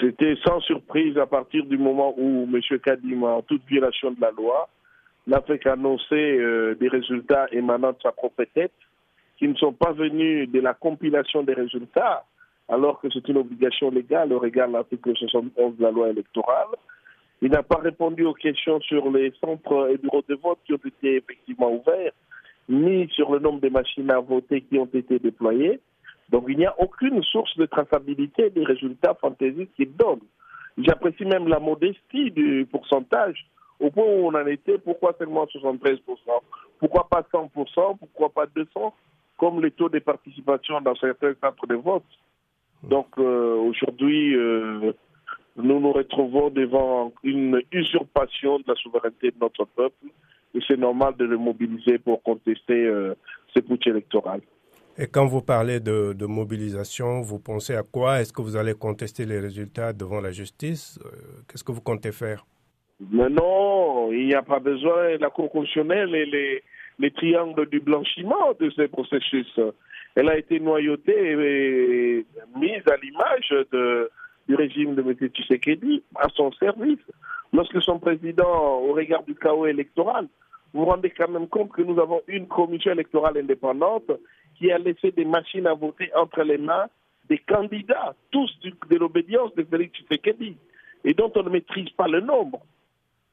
C'était sans surprise à partir du moment où M. Kadim, en toute violation de la loi, n'a fait qu'annoncer euh, des résultats émanant de sa propre tête, qui ne sont pas venus de la compilation des résultats, alors que c'est une obligation légale au regard de l'article 71 de la loi électorale. Il n'a pas répondu aux questions sur les centres et bureaux de vote qui ont été effectivement ouverts, ni sur le nombre de machines à voter qui ont été déployées. Donc il n'y a aucune source de traçabilité des résultats fantaisistes qu'il donne. J'apprécie même la modestie du pourcentage. Au point où on en était, pourquoi seulement 73% Pourquoi pas 100% Pourquoi pas 200 Comme les taux de participation dans certains centres de vote. Donc euh, aujourd'hui, euh, nous nous retrouvons devant une usurpation de la souveraineté de notre peuple et c'est normal de le mobiliser pour contester euh, ce putsch électoral. Et quand vous parlez de, mobilisation, vous pensez à quoi? Est-ce que vous allez contester les résultats devant la justice? Euh, Qu'est-ce que vous comptez faire? Mais Non, il n'y a pas besoin. La Cour constitutionnelle et les, les triangles du blanchiment de ces processus. Elle a été noyautée et mise à l'image du régime de M. Tshisekedi à son service. Lorsque son président, au regard du chaos électoral, vous vous rendez quand même compte que nous avons une commission électorale indépendante qui a laissé des machines à voter entre les mains des candidats, tous de l'obédience de Félix Tshisekedi, et dont on ne maîtrise pas le nombre,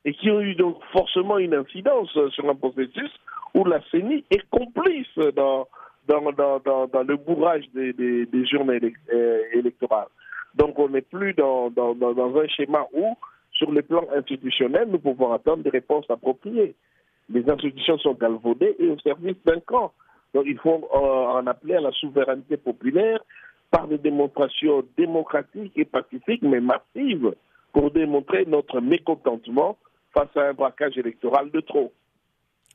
et qui ont eu donc forcément une incidence sur un processus où la CENI est complice dans, dans, dans, dans, le bourrage des, des, des journées euh, électorales. Donc on n'est plus dans, dans, dans un schéma où, sur le plan institutionnel, nous pouvons attendre des réponses appropriées. Les institutions sont galvaudées et au service d'un camp. Donc il faut euh, en appeler à la souveraineté populaire par des démonstrations démocratiques et pacifiques, mais massives, pour démontrer notre mécontentement face à un braquage électoral de trop.